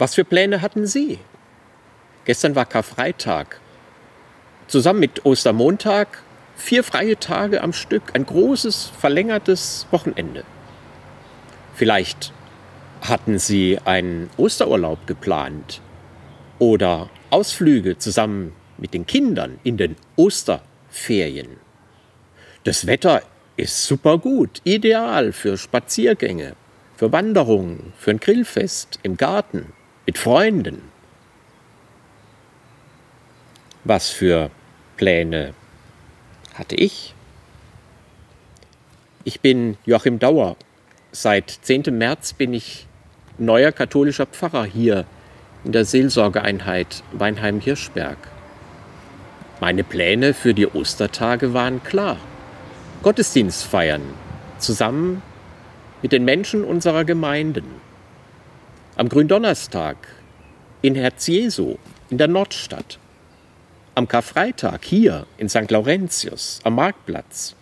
Was für Pläne hatten Sie? Gestern war Karfreitag. Zusammen mit Ostermontag vier freie Tage am Stück, ein großes, verlängertes Wochenende. Vielleicht hatten Sie einen Osterurlaub geplant oder Ausflüge zusammen mit den Kindern in den Osterferien. Das Wetter ist super gut, ideal für Spaziergänge, für Wanderungen, für ein Grillfest im Garten, mit Freunden. Was für Pläne hatte ich? Ich bin Joachim Dauer. Seit 10. März bin ich neuer katholischer Pfarrer hier in der Seelsorgeeinheit Weinheim-Hirschberg. Meine Pläne für die Ostertage waren klar. Gottesdienst feiern, zusammen mit den Menschen unserer Gemeinden. Am Gründonnerstag in Herz Jesu in der Nordstadt. Am Karfreitag hier in St. Laurentius am Marktplatz.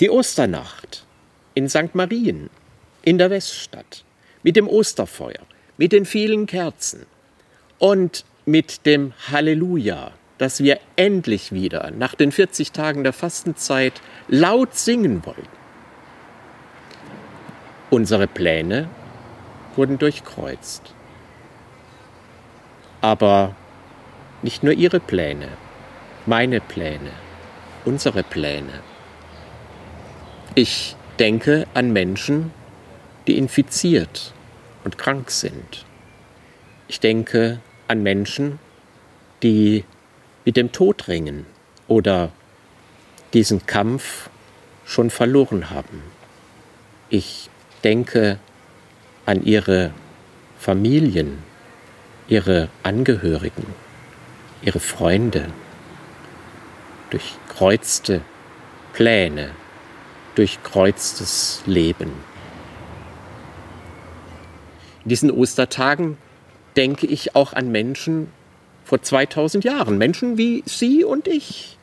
Die Osternacht in St. Marien in der Weststadt mit dem Osterfeuer, mit den vielen Kerzen und mit dem Halleluja dass wir endlich wieder nach den 40 Tagen der Fastenzeit laut singen wollen. Unsere Pläne wurden durchkreuzt. Aber nicht nur ihre Pläne, meine Pläne, unsere Pläne. Ich denke an Menschen, die infiziert und krank sind. Ich denke an Menschen, die mit dem Tod ringen oder diesen Kampf schon verloren haben. Ich denke an ihre Familien, ihre Angehörigen, ihre Freunde, durchkreuzte Pläne, durchkreuztes Leben. In diesen Ostertagen denke ich auch an Menschen, vor 2000 Jahren. Menschen wie Sie und ich.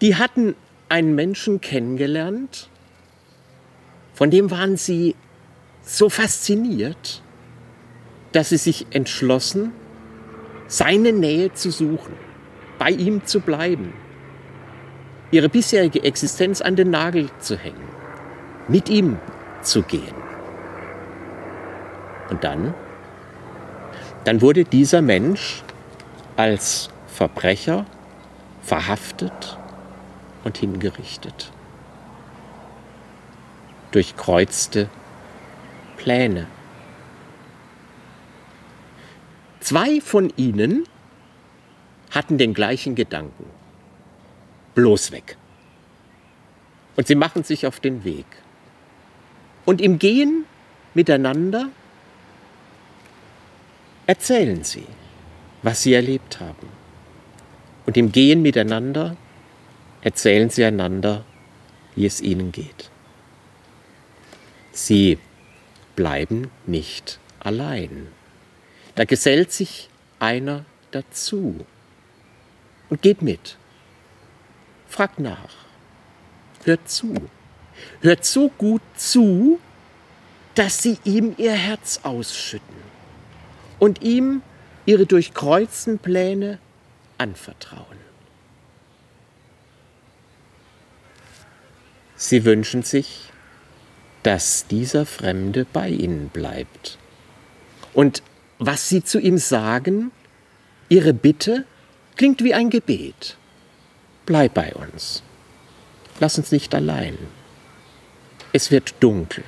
Die hatten einen Menschen kennengelernt, von dem waren sie so fasziniert, dass sie sich entschlossen, seine Nähe zu suchen, bei ihm zu bleiben, ihre bisherige Existenz an den Nagel zu hängen, mit ihm zu gehen. Und dann dann wurde dieser Mensch als Verbrecher verhaftet und hingerichtet. Durchkreuzte Pläne. Zwei von ihnen hatten den gleichen Gedanken. Bloß weg. Und sie machen sich auf den Weg. Und im Gehen miteinander erzählen Sie, was Sie erlebt haben. Und im Gehen miteinander erzählen Sie einander, wie es Ihnen geht. Sie bleiben nicht allein. Da gesellt sich einer dazu und geht mit. Fragt nach. Hört zu. Hört so gut zu, dass sie ihm ihr Herz ausschütten und ihm ihre durchkreuzten Pläne anvertrauen. Sie wünschen sich, dass dieser Fremde bei ihnen bleibt. Und was sie zu ihm sagen, ihre Bitte, klingt wie ein Gebet. Bleib bei uns. Lass uns nicht allein. Es wird dunkel.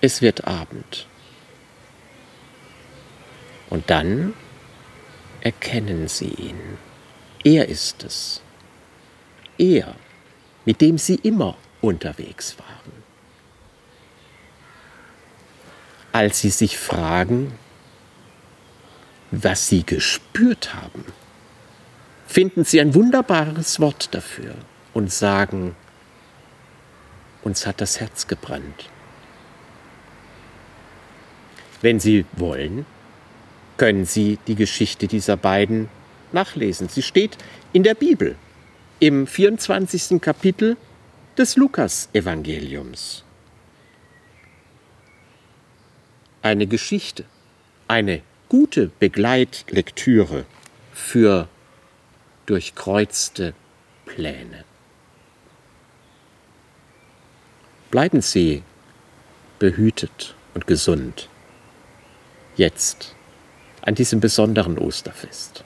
Es wird Abend. Und dann erkennen sie ihn. Er ist es. Er, mit dem sie immer unterwegs waren. Als sie sich fragen, was sie gespürt haben, finden sie ein wunderbares Wort dafür und sagen, uns hat das Herz gebrannt. Wenn Sie wollen, können Sie die Geschichte dieser beiden nachlesen. Sie steht in der Bibel im 24. Kapitel des Lukas-Evangeliums. Eine Geschichte eine gute Begleitlektüre für durchkreuzte Pläne. Bleiben Sie behütet und gesund. Jetzt, an diesem besonderen Osterfest.